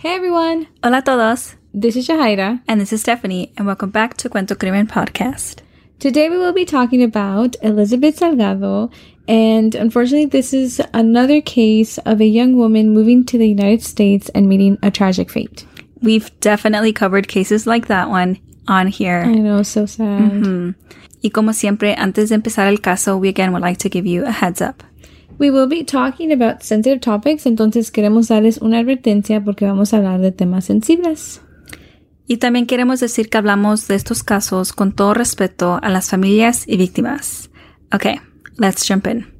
Hey everyone! Hola a todos! This is Shahaira. And this is Stephanie, and welcome back to Cuento Crimen Podcast. Today we will be talking about Elizabeth Salgado, and unfortunately, this is another case of a young woman moving to the United States and meeting a tragic fate. We've definitely covered cases like that one on here. I know, so sad. Mm-hmm. Y como siempre, antes de empezar el caso, we again would like to give you a heads up. We will be talking about sensitive topics, entonces queremos darles una advertencia porque vamos a hablar de temas sensibles. Y también queremos decir que hablamos de estos casos con todo respeto a las familias y víctimas. Okay, let's jump in.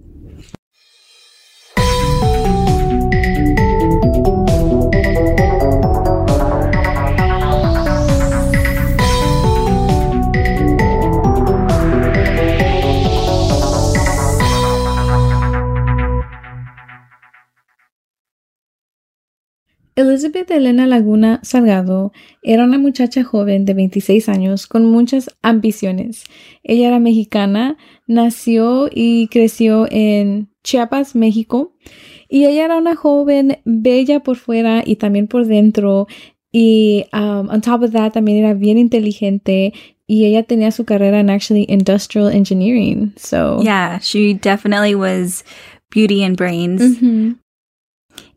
Elizabeth Elena Laguna Salgado era una muchacha joven de 26 años con muchas ambiciones. Ella era mexicana, nació y creció en Chiapas, México, y ella era una joven bella por fuera y también por dentro. Y um, on top of that también era bien inteligente y ella tenía su carrera en actually industrial engineering. So yeah, she definitely was beauty and brains. Mm -hmm.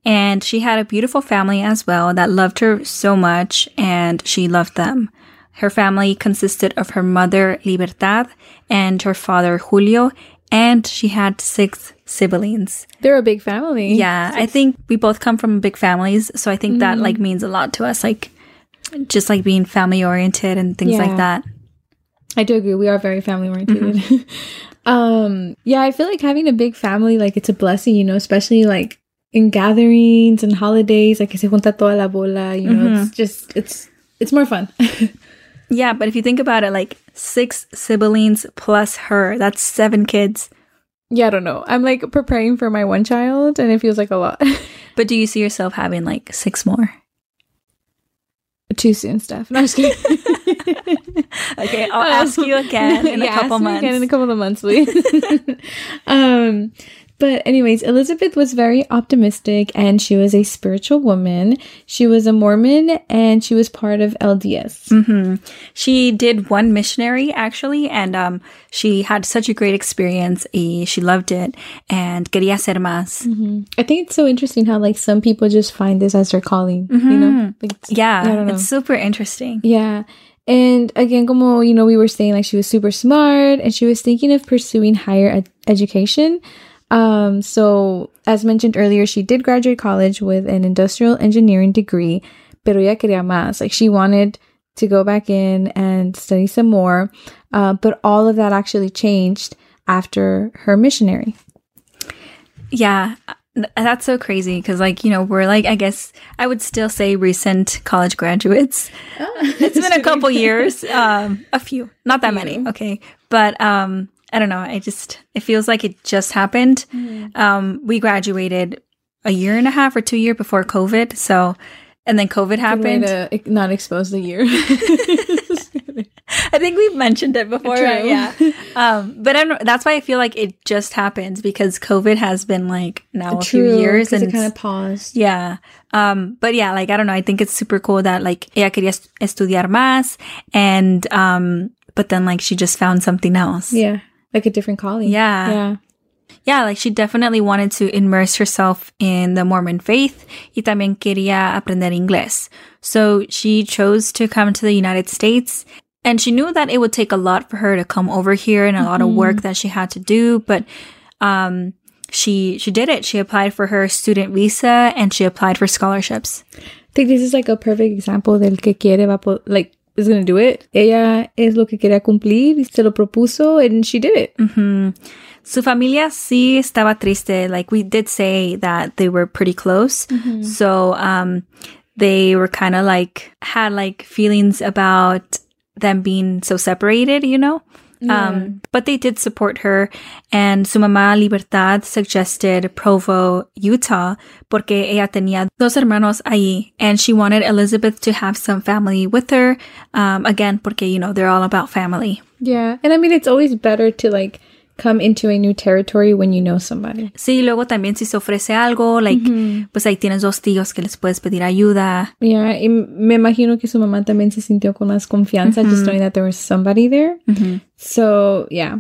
And she had a beautiful family as well that loved her so much, and she loved them. Her family consisted of her mother, Libertad, and her father, Julio, and she had six siblings. They're a big family. Yeah, six. I think we both come from big families, so I think mm. that like means a lot to us, like just like being family oriented and things yeah. like that. I do agree. We are very family oriented. Mm-hmm. um, yeah, I feel like having a big family, like it's a blessing, you know, especially like in gatherings and holidays, like se junta toda la bola, you know, mm-hmm. it's just it's it's more fun. yeah, but if you think about it, like six siblings plus her, that's seven kids. Yeah, I don't know. I'm like preparing for my one child and it feels like a lot. but do you see yourself having like six more? Too soon, Steph. No, I'm just kidding. okay, I'll ask you again in yeah, a couple months. Again in a couple of months, please. um, but, anyways, Elizabeth was very optimistic and she was a spiritual woman. She was a Mormon and she was part of LDS. Mm-hmm. She did one missionary actually, and um, she had such a great experience. she loved it and quería ser más. Mm-hmm. I think it's so interesting how, like, some people just find this as their calling, mm-hmm. you know? Like, yeah, it's super interesting. Yeah. And again, como, you know, we were saying, like, she was super smart and she was thinking of pursuing higher ed- education. Um, so as mentioned earlier, she did graduate college with an industrial engineering degree, pero ella quería más. Like she wanted to go back in and study some more. Uh, but all of that actually changed after her missionary. Yeah, that's so crazy because, like, you know, we're like, I guess I would still say recent college graduates. Oh, it's been a couple years, um, a few, not that many, okay, but um, I don't know. I just it feels like it just happened. Mm. Um, we graduated a year and a half or two year before COVID. So, and then COVID happened. to not expose the year. I think we've mentioned it before. Right? Yeah. Um, but I'm, that's why I feel like it just happened because COVID has been like now a True, few years and it kind of paused. Yeah. Um, but yeah, like I don't know. I think it's super cool that like ella quería estudiar más and um, but then like she just found something else. Yeah like a different calling. Yeah. Yeah. Yeah, like she definitely wanted to immerse herself in the Mormon faith y también quería aprender inglés. So she chose to come to the United States and she knew that it would take a lot for her to come over here and a mm-hmm. lot of mm-hmm. work that she had to do, but um she she did it. She applied for her student visa and she applied for scholarships. I think this is like a perfect example del que quiere va po- like is going to do it. Ella es lo que quería cumplir y se lo propuso and she did it. Mm-hmm. Su familia sí estaba triste. Like we did say that they were pretty close. Mm-hmm. So, um, they were kind of like, had like feelings about them being so separated, you know? Yeah. Um, but they did support her, and su mamá Libertad suggested Provo, Utah, porque ella tenía dos hermanos allí, and she wanted Elizabeth to have some family with her. Um, again, porque you know they're all about family. Yeah, and I mean it's always better to like come into a new territory when you know somebody. Sí, luego también si se ofrece algo, like, pues ahí tienes dos tíos que les puedes pedir ayuda. Yeah, y me imagino que su mamá también se sintió con más confianza just knowing that there was somebody there. So, yeah.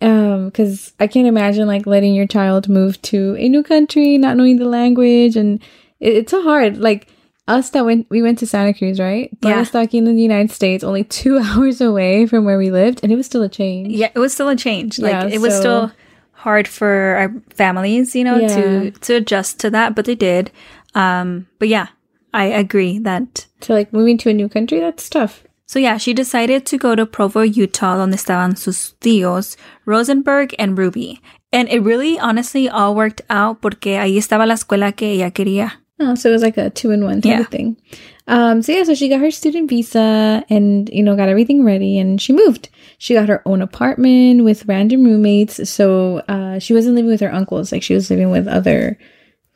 Um, cause I can't imagine like letting your child move to a new country, not knowing the language, and it, it's so hard. Like us that went, we went to Santa Cruz, right? But Yeah. stuck in the United States, only two hours away from where we lived, and it was still a change. Yeah, it was still a change. Like Yeah, it was so- still hard for our families, you know, to Yeah. to adjust to that, but they did. Um, but yeah, I agree that So like moving to a new country, that's tough. So yeah, she decided to go to Provo, Utah, donde estaban sus tíos, Rosenberg and Ruby. And it really, honestly, all worked out porque ahí estaba la escuela que ella quería. Oh, so it was like a two in one type Yeah. of thing. Um, so yeah, so she got her student visa and you know got everything ready, and she moved. She got her own apartment with random roommates. So uh, she wasn't living with her uncles; like she was living with other,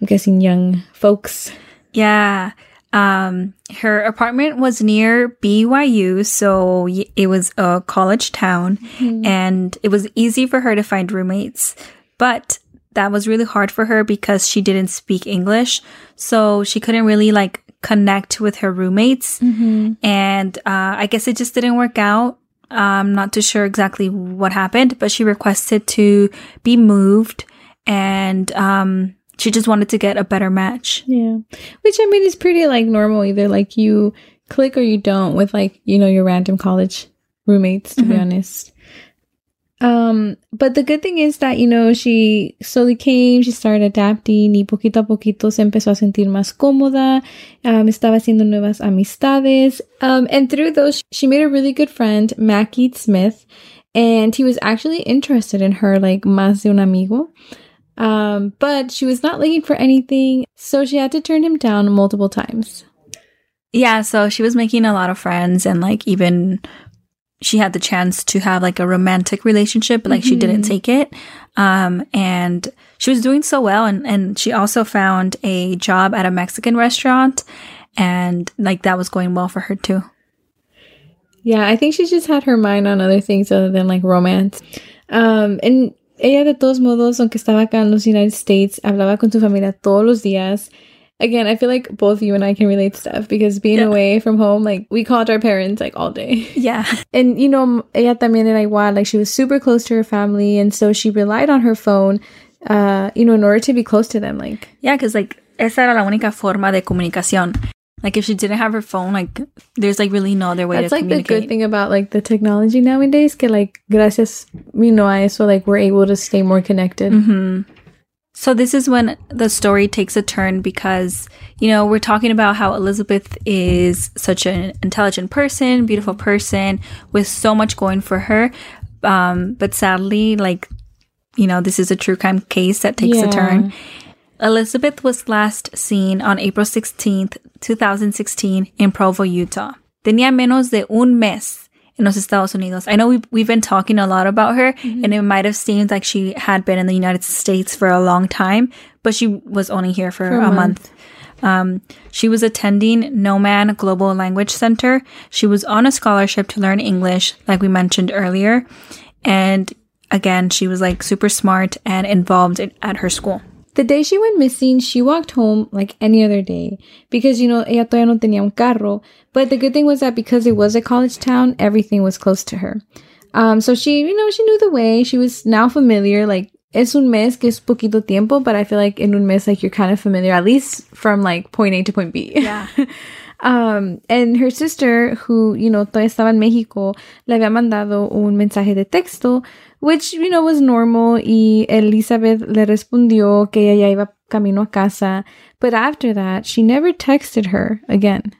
I'm guessing, young folks. Yeah. Um, her apartment was near BYU, so it was a college town and it was easy for her to find roommates. But that was really hard for her because she didn't speak English. So she couldn't really like connect with her roommates. And, uh, I guess it just didn't work out. I'm not too sure exactly what happened, but she requested to be moved and, um, she just wanted to get a better match. Yeah, which I mean is pretty like normal. Either like you click or you don't with like you know your random college roommates. To be honest. Um, but the good thing is that, you know, she slowly came, she started adapting y poquito a poquito se empezó a sentir más cómoda, um, estaba haciendo nuevas amistades. Um, and through those, she made a really good friend, Mackie Smith, and he was actually interested in her like más de un amigo. Um, but she was not looking for anything, so she had to turn him down multiple times. Yeah, so she was making a lot of friends and like even she had the chance to have like a romantic relationship, but like she didn't take it. Um and she was doing so well and and she also found a job at a Mexican restaurant and like that was going well for her too. Yeah, I think she just had her mind on other things other than like romance. Um, and ella de todos modos, aunque estaba acá en los United States, hablaba con su familia todos los días. Again, I feel like both you and I can relate to stuff because being Yeah. away from home, like we called our parents like all day. Yeah. And you know, ella también era igual, like she was super close to her family and so she relied on her phone, uh, you know, in order to be close to them. Like, Yeah, cuz like esa era la única forma de comunicación. Like if she didn't have her phone, like there's like really no other way that's to like the communicate. good thing about like the technology nowadays, que like gracias, you know, a eso, like we're able to stay more connected. So this is when the story takes a turn because, you know, we're talking about how Elizabeth is such an intelligent person, beautiful person with so much going for her. Um, but sadly, like, you know, this is a true crime case that takes Yeah. a turn. Elizabeth was last seen on April 16th, 2016 in Provo, Utah. Tenía menos de un mes en los Estados Unidos. I know we've, we've been talking a lot about her and it might have seemed like she had been in the United States for a long time, but she was only here for, a, a month. Um, she was attending Nomen Global Language Center. She was on a scholarship to learn English, like we mentioned earlier. And again, she was like super smart and involved in, at her school. The day she went missing, she walked home like any other day because, you know, ella todavía no tenía un carro. But the good thing was that because it was a college town, everything was close to her. Um, so she, you know, she knew the way. She was now familiar. Like, es un mes que es poquito tiempo, but I feel like in un mes, like, you're kind of familiar, at least from like point A to point B. Yeah. Um, and her sister, who, you know, todavía estaba en México, le había mandado un mensaje de texto, which, you know, was normal, y Elizabeth le respondió que ella ya iba camino a casa. But after that, she never texted her again.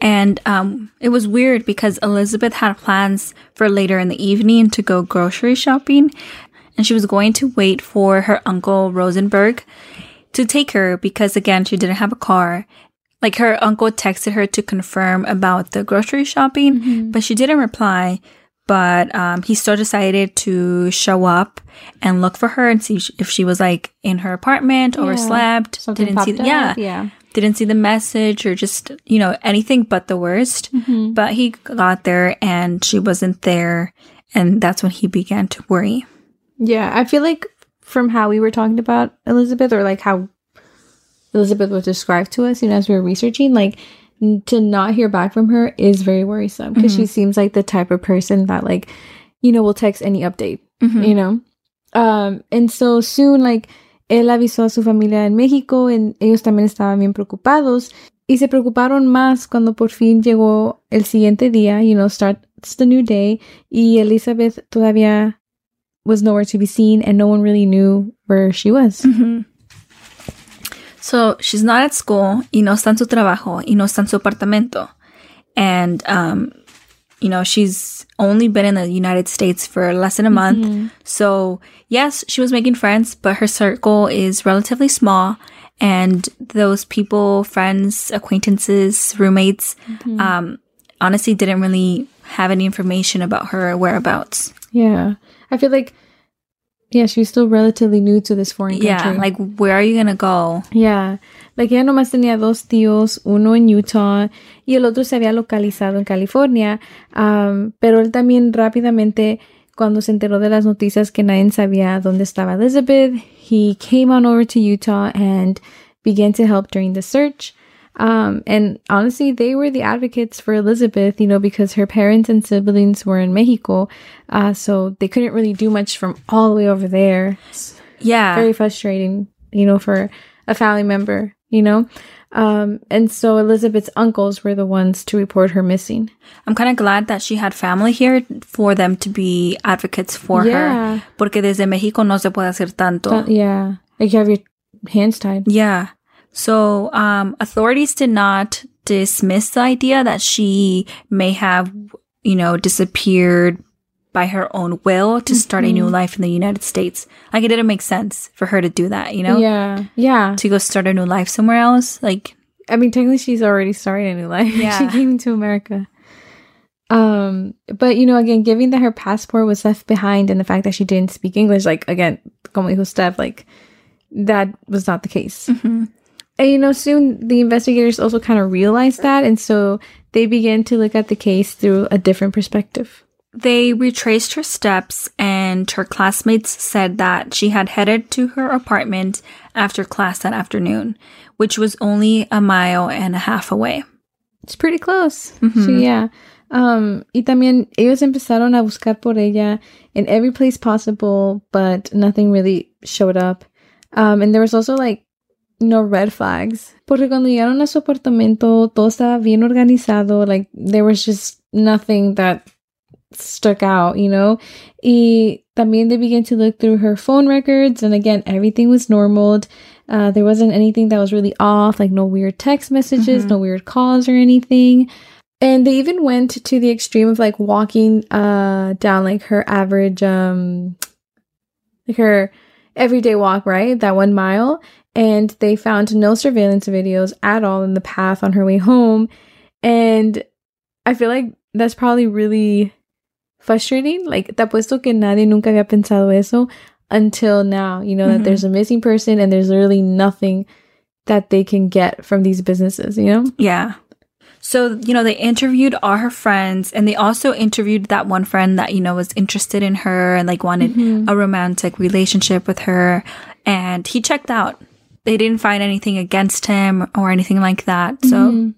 And um, it was weird because Elizabeth had plans for later in the evening to go grocery shopping. And she was going to wait for her uncle Rosenberg to take her because, again, she didn't have a car. Like her uncle texted her to confirm about the grocery shopping, but she didn't reply. But um, he still decided to show up and look for her and see if she was like in her apartment, overslept, Something didn't see, popped yeah, yeah. didn't see the message or just, you know, anything but the worst. But he got there and she wasn't there. And that's when he began to worry. Yeah, I feel like from how we were talking about Elizabeth, or like how Elizabeth was described to us, you know, as we were researching, like to not hear back from her is very worrisome because she seems like the type of person that, like, you know, will text any update, you know. Um, and so soon, like, él avisó a su familia en México, and ellos también estaban bien preocupados. Y se preocuparon más cuando por fin llegó el siguiente día, you know, starts the new day, y Elizabeth todavía was nowhere to be seen, and no one really knew where she was. Mm. So she's not at school y no está en su trabajo y no está en su apartamento. And, um, you know, she's only been in the United States for less than a month. So, yes, she was making friends, but her circle is relatively small. And those people, friends, acquaintances, roommates, um, honestly didn't really have any information about her whereabouts. Yeah. I feel like, yeah, she was still relatively new to this foreign country. Yeah, like, where are you gonna go? Yeah. Like ella nomás tenía dos tíos, uno en Utah y el otro se había localizado en California. Um, pero él también rápidamente, cuando se enteró de las noticias que nadie sabía dónde estaba Elizabeth, he came on over to Utah and began to help during the search. Um, and honestly, they were the advocates for Elizabeth, you know, because her parents and siblings were in Mexico. Uh, so they couldn't really do much from all the way over there. Yeah. very frustrating, you know, for a family member, you know? Um, and so Elizabeth's uncles were the ones to report her missing. I'm kind of glad that she had family here for them to be advocates for Yeah. her. Porque desde México no se puede hacer tanto. Uh, yeah. Like you have your hands tied. yeah. So, um, authorities did not dismiss the idea that she may have, you know, disappeared by her own will to start a new life in the United States. Like it didn't make sense for her to do that, you know? Yeah. Yeah. To go start a new life somewhere else. Like, I mean, technically, she's already starting a new life. Yeah. she came to America. Um, but you know, again, given that her passport was left behind and the fact that she didn't speak English, like again, como dijo Steph, like that was not the case. And you know, soon the investigators also kind of realized that, and so they began to look at the case through a different perspective. They retraced her steps, and her classmates said that she had headed to her apartment after class that afternoon, which was only a mile and a half away. It's pretty close. So, yeah. Um, y también ellos empezaron a buscar por ella in every place possible, but nothing really showed up. Um, and there was also like no red flags. Porque cuando llegaron a su apartamento, todo estaba bien organizado. Like there was just nothing that stuck out, you know? Y también they began to look through her phone records, and again, everything was normal. Uh, there wasn't anything that was really off, like no weird text messages, no weird calls or anything. And they even went to the extreme of like walking uh down like her average um like her everyday walk, right? That one mile. And they found no surveillance videos at all in the path on her way home. And I feel like that's probably really frustrating. Like, te apuesto que nadie nunca había pensado eso until now, you know, that Mhm. there's a missing person and there's literally nothing that they can get from these businesses, you know? Yeah. So, you know, they interviewed all her friends and they also interviewed that one friend that, you know, was interested in her and like wanted a romantic relationship with her. And he checked out. They didn't find anything against him or anything like that. So,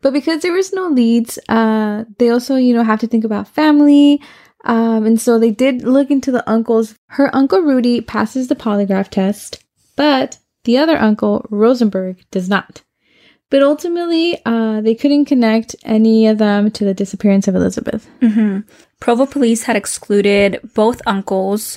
But because there was no leads, uh, they also, you know, have to think about family. Um, and so they did look into the uncles. Her uncle Rudy passes the polygraph test, but the other uncle, Rosenberg, does not. But ultimately, uh, they couldn't connect any of them to the disappearance of Elizabeth. Provo police had excluded both uncles,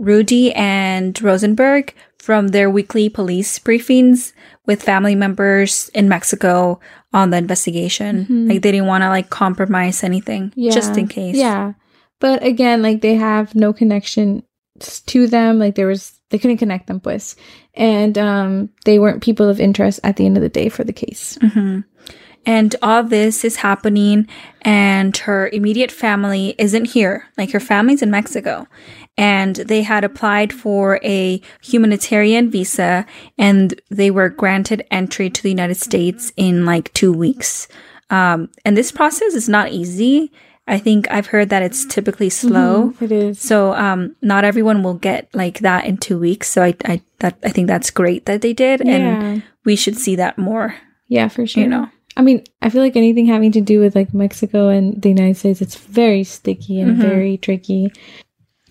Rudy and Rosenberg, from their weekly police briefings with family members in Mexico on the investigation. Like they didn't want to like compromise anything, just in case. Yeah. But again, like they have no connection to them. Like there was, they couldn't connect them, pues. And um, they weren't people of interest at the end of the day for the case. And all this is happening, and her immediate family isn't here. Like her family's in Mexico. And they had applied for a humanitarian visa, and they were granted entry to the United States in like two weeks. Um, and this process is not easy, I think I've heard that it's typically slow. Mhm, it is. So um, not everyone will get like that in two weeks. So I I that I think that's great that they did, and we should see that more. Yeah, for sure. You know. I mean, I feel like anything having to do with like Mexico and the United States, it's very sticky and Mhm. very tricky.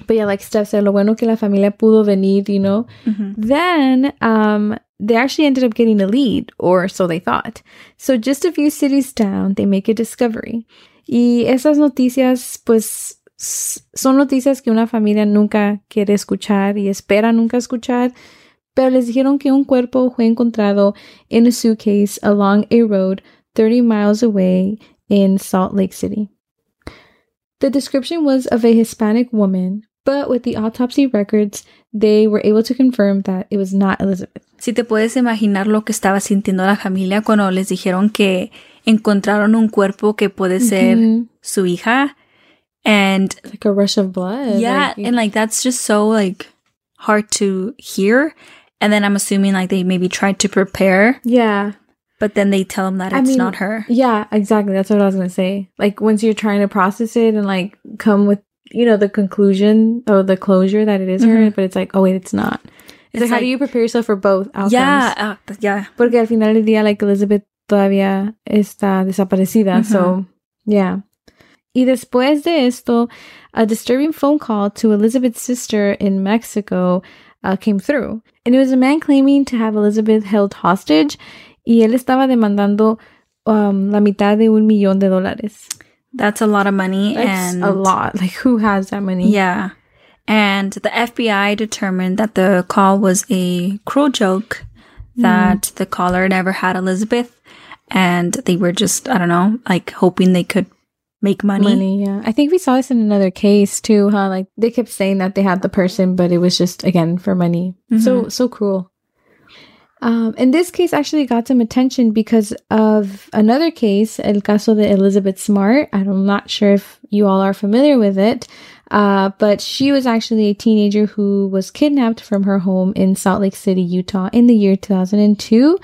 But yeah, like Steph said, lo bueno que la familia pudo venir, you know. Mhm. Then um they actually ended up getting a lead, or so they thought. So just a few cities down, they make a discovery. Y esas noticias, pues, son noticias que una familia nunca quiere escuchar y espera nunca escuchar. Pero les dijeron que un cuerpo fue encontrado in a suitcase along a road 30 miles away in Salt Lake City. The description was of a Hispanic woman, but with the autopsy records, they were able to confirm that it was not Elizabeth. Si te puedes imaginar lo que estaba sintiendo la familia cuando les dijeron que encontraron un cuerpo que puede ser Mhm. su hija, and Like a rush of blood. yeah, like- and like that's just so like hard to hear. And then I'm assuming like they maybe tried to prepare, yeah. but then they tell them that I it's mean, not her. Yeah, exactly. That's what I was gonna say. Like once you're trying to process it and like come with you know the conclusion or the closure that it is her, Mhm. but it's like oh wait, it's not. It's, It's like, how do you prepare yourself for both outcomes? Yeah, uh, yeah. Porque al final del día, like Elizabeth todavía está desaparecida. So yeah. Y después de esto, a disturbing phone call to Elizabeth's sister in Mexico uh, came through. And it was a man claiming to have Elizabeth held hostage. Y él estaba demandando um, la mitad de un millón de dólares. That's a lot of money That's and a lot. Like, who has that money? Yeah. And the FBI determined that the call was a cruel joke, hmm. that the caller never had Elizabeth, and they were just, I don't know, like hoping they could make money. Money, yeah. I think we saw this in another case too, huh? Like they kept saying that they had the person, but it was just again for money. Mm-hmm. So so cruel. Um, and this case actually got some attention because of another case, El Caso de Elizabeth Smart. I'm not sure if you all are familiar with it, uh, but she was actually a teenager who was kidnapped from her home in Salt Lake City, Utah in the year 2002.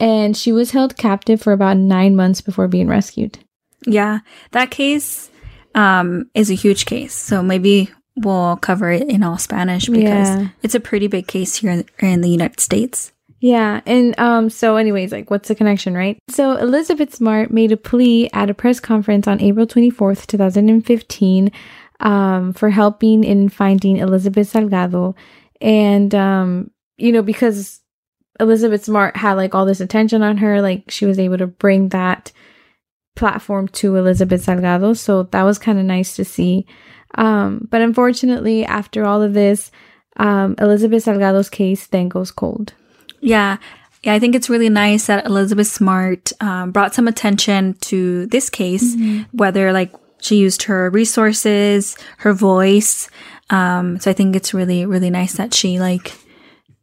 And she was held captive for about nine months before being rescued. Yeah. That case um, is a huge case. So maybe we'll cover it in all Spanish because Yeah. it's a pretty big case here in, in the United States. Yeah, and um so anyways, like what's the connection, right? So Elizabeth Smart made a plea at a press conference on April 24th, 2015 um for helping in finding Elizabeth Salgado and um you know because Elizabeth Smart had like all this attention on her, like she was able to bring that platform to Elizabeth Salgado, so that was kind of nice to see. Um but unfortunately, after all of this, um Elizabeth Salgado's case then goes cold. Yeah. Yeah, I think it's really nice that Elizabeth Smart um, brought some attention to this case, whether like she used her resources, her voice. Um, so I think it's really, really nice that she like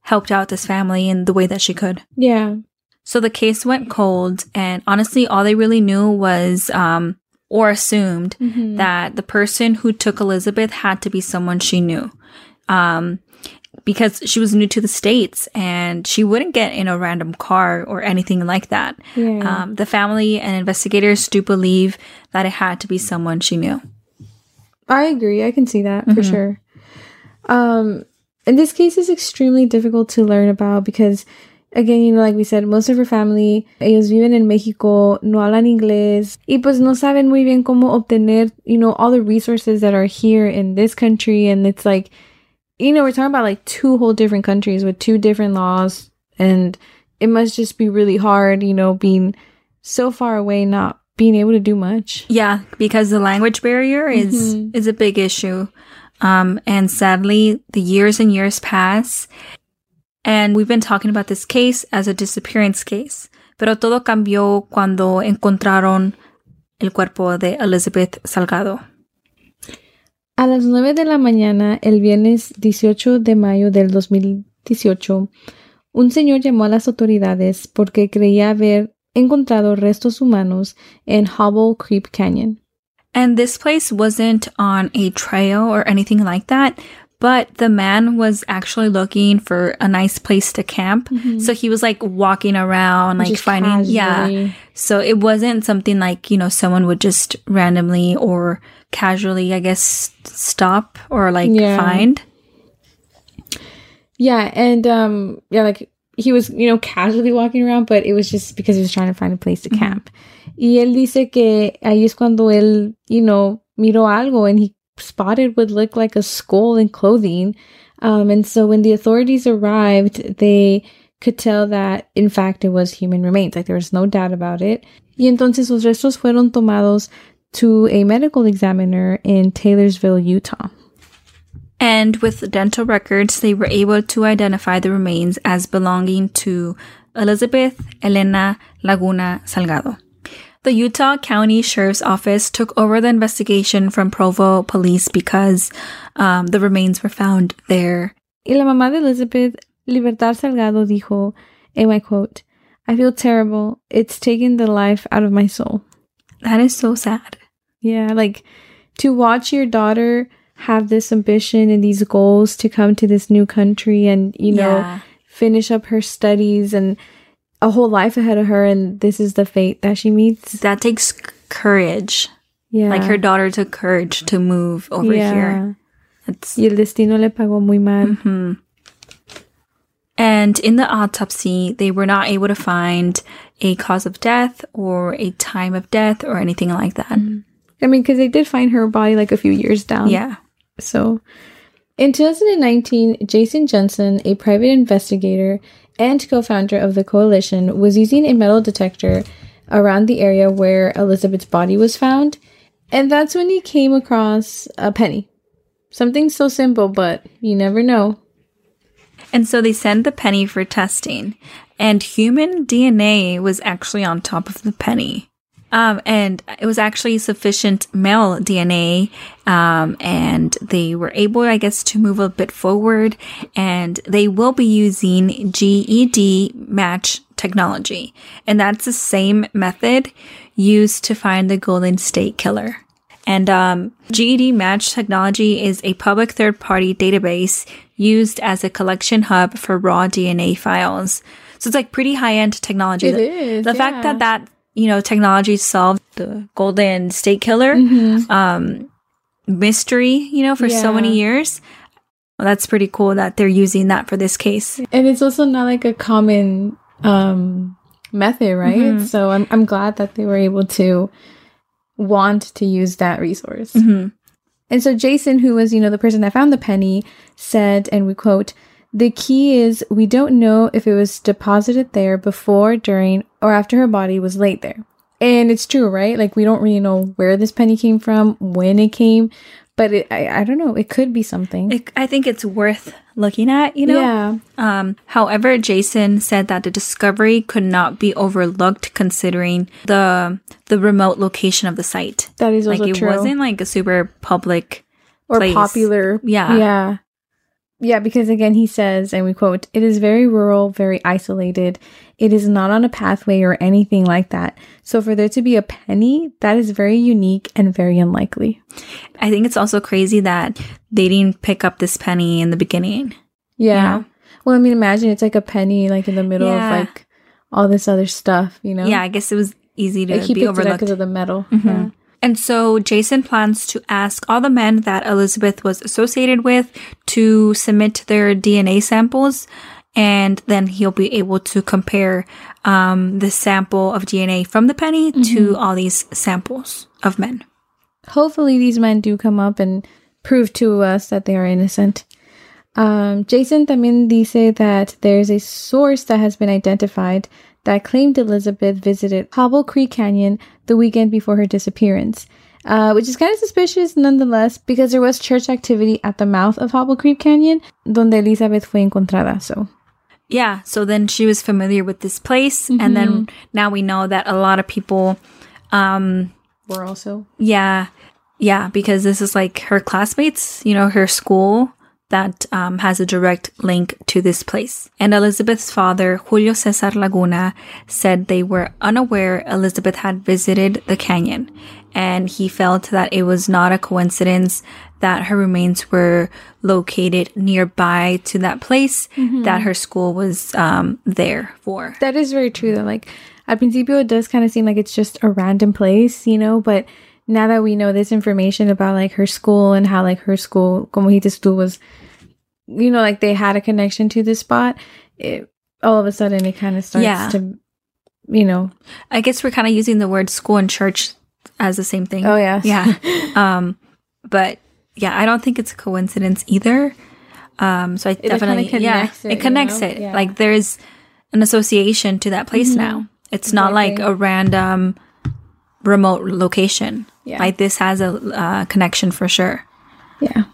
helped out this family in the way that she could. Yeah. So the case went cold, and honestly, all they really knew was, um, or assumed Mm-hmm. that the person who took Elizabeth had to be someone she knew. Um, because she was new to the States and she wouldn't get in a random car or anything like that. Yeah. Um, the family and investigators do believe that it had to be someone she knew. I agree. I can see that for Mhm. sure. Um, and this case is extremely difficult to learn about because, again, you know, like we said, most of her family, ellos viven en México, no hablan inglés, y pues no saben muy bien cómo obtener, you know, all the resources that are here in this country. And it's like, you know, we're talking about like two whole different countries with two different laws. And it must just be really hard, you know, being so far away, not being able to do much. Yeah, because the language barrier is Mhm. is a big issue. Um, and sadly, the years and years pass, and we've been talking about this case as a disappearance case. Pero todo cambió cuando encontraron el cuerpo de Elizabeth Salgado. A las 9 de la mañana, el viernes 18 de mayo del 2018, un señor llamó a las autoridades porque creía haber encontrado restos humanos en Hobble Creek Canyon. And this place wasn't on a trail or anything like that, but the man was actually looking for a nice place to camp. So he was like walking around, like Just finding, yeah. So it wasn't something like, you know, someone would just randomly or casually, I guess, stop or like Yeah. find. Yeah, and um yeah, like he was, you know, casually walking around, but it was just because he was trying to find a place to camp. Y él dice que ahí es cuando él, you know, miró algo and he spotted what looked like a skull and clothing. Um and so when the authorities arrived, they could tell that in fact it was human remains. Like there was no doubt about it. Y entonces los restos fueron tomados to a medical examiner in Taylorsville, Utah. And with dental records, they were able to identify the remains as belonging to Elizabeth Elena Laguna Salgado. The Utah County Sheriff's Office took over the investigation from Provo police because um, the remains were found there. Y la mamá de Elizabeth, Libertad Salgado, dijo, and I quote, I feel terrible. It's taken the life out of my soul. That is so sad. Yeah, like to watch your daughter have this ambition and these goals to come to this new country and, you know, Yeah. finish up her studies and a whole life ahead of her, and this is the fate that she meets. That takes courage. Yeah. Like her daughter took courage to move over here. It's Y el destino le pagó muy mal. Mhm. And in the autopsy, they were not able to find a cause of death or a time of death or anything like that. I mean, because they did find her body like a few years down. Yeah. So, in 2019, Jason Jensen, a private investigator and co founder of the coalition, was using a metal detector around the area where Elizabeth's body was found. And that's when he came across a penny. Something so simple, but you never know. And so they sent the penny for testing, and human DNA was actually on top of the penny. Um, and it was actually sufficient male DNA, um, and they were able, I guess, to move a bit forward. And they will be using GEDmatch technology, and that's the same method used to find the Golden State Killer. And um, GEDmatch technology is a public third party database used as a collection hub for raw DNA files. So it's like pretty high end technology. It The- is, The yeah. fact that that, you know, technology solved the Golden State Killer um, mystery, you know, for so many years. Well, that's pretty cool that they're using that for this case. And it's also not like a common um, method, right? Mhm. So, I'm, I'm glad that they were able to want to use that resource. Mhm. And so Jason, who was, you know, the person that found the penny, said, and we quote, the key is we don't know if it was deposited there before, during, or after her body was laid there. And it's true, right? Like we don't really know where this penny came from, when it came, but it, I, I don't know. It could be something. It, I think it's worth looking at, you know? yeah. Um, however, Jason said that the discovery could not be overlooked considering the the remote location of the site. That is also Like it true. wasn't like a super public. or place. popular. Yeah. Yeah. Yeah, because again, he says, and we quote, it is very rural, very isolated. It is not on a pathway or anything like that. So for there to be a penny, that is very unique and very unlikely. I think it's also crazy that they didn't pick up this penny in the beginning. Yeah. know? Well, I mean, imagine it's like a penny, like in the middle Yeah. of like all this other stuff, you know? Yeah, I guess it was easy to Like he be picked it up overlooked. because of the metal. Mhm. Yeah. And so Jason plans to ask all the men that Elizabeth was associated with to submit their DNA samples, and then he'll be able to compare um, the sample of DNA from the penny to all these samples of men. hopefully these men do come up and prove to us that they are innocent. Um, Jason también dice that there's a source that has been identified that claimed Elizabeth visited Hobble Creek Canyon the weekend before her disappearance, uh, which is kind of suspicious nonetheless because there was church activity at the mouth of Hobble Creek Canyon donde Elizabeth fue encontrada. So, Yeah, so then she was familiar with this place, and then now we know that a lot of people, um, we're also. Yeah, yeah, because this is like her classmates, you know, her school that um, has a direct link to this place. And Elizabeth's father, Julio Cesar Laguna, said they were unaware Elizabeth had visited the canyon, and he felt that it was not a coincidence that her remains were located nearby to that place mm-hmm. that her school was um, there for. That is very true, though. Like, at principio, it does kind of seem like it's just a random place, you know, but now that we know this information about like her school and how like her school, como tú, was, you know, like they had a connection to this spot, it, all of a sudden it kind of starts yeah. to, you know. I guess we're kind of using the word school and church as the same thing. Oh, yeah. Yeah. um, but yeah, I don't think it's a coincidence either. Um, so I it definitely, yeah, it, it connects know? it. Yeah. Like there's an association to that place mm-hmm. now. It's exactly. not like a random remote location. Yeah. Like this has a uh, connection for sure. Yeah.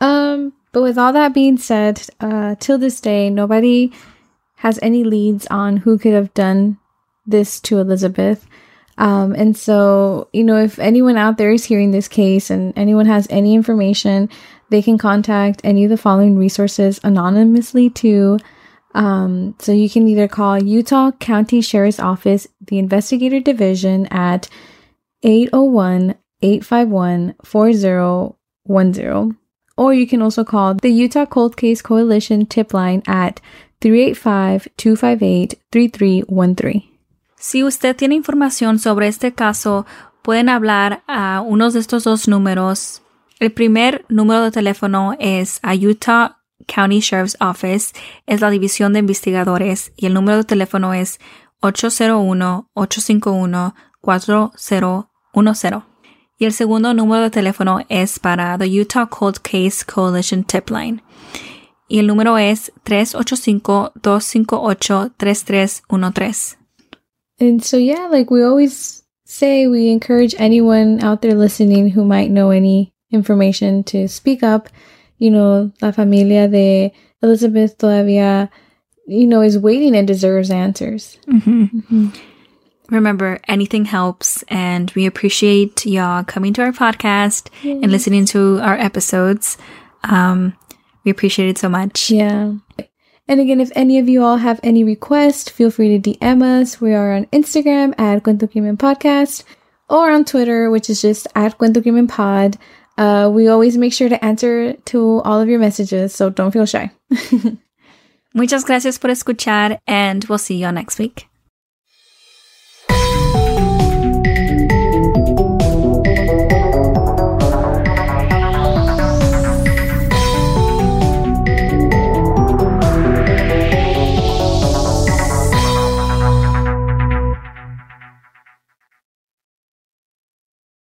Um, but with all that being said, uh, till this day, nobody has any leads on who could have done this to Elizabeth. Um, and so, you know, if anyone out there is hearing this case and anyone has any information, they can contact any of the following resources anonymously too. Um, so you can either call Utah County Sheriff's Office, the investigator division at 801 851 4010, or you can also call the Utah Cold Case Coalition tip line at 385 258 3313. Si usted tiene información sobre este caso, pueden hablar a uno de estos dos números. El primer número de teléfono es a Utah County Sheriff's Office es la división de investigadores y el número de teléfono es 801-851-4010. Y el segundo número de teléfono es para the Utah Cold Case Coalition Tip Line. Y el número es 385-258-3313. And so, yeah, like we always say, we encourage anyone out there listening who might know any information to speak up you know, la familia de Elizabeth todavía, you know, is waiting and deserves answers. Mm-hmm. Mm-hmm. Remember, anything helps, and we appreciate y'all coming to our podcast yeah. and listening to our episodes. Um, we appreciate it so much. Yeah. And again, if any of you all have any requests, feel free to DM us. We are on Instagram at Cuento Crimen Podcast or on Twitter, which is just at Cuento Crimen Pod. Uh, we always make sure to answer to all of your messages, so don't feel shy. Muchas gracias por escuchar, and we'll see you next week.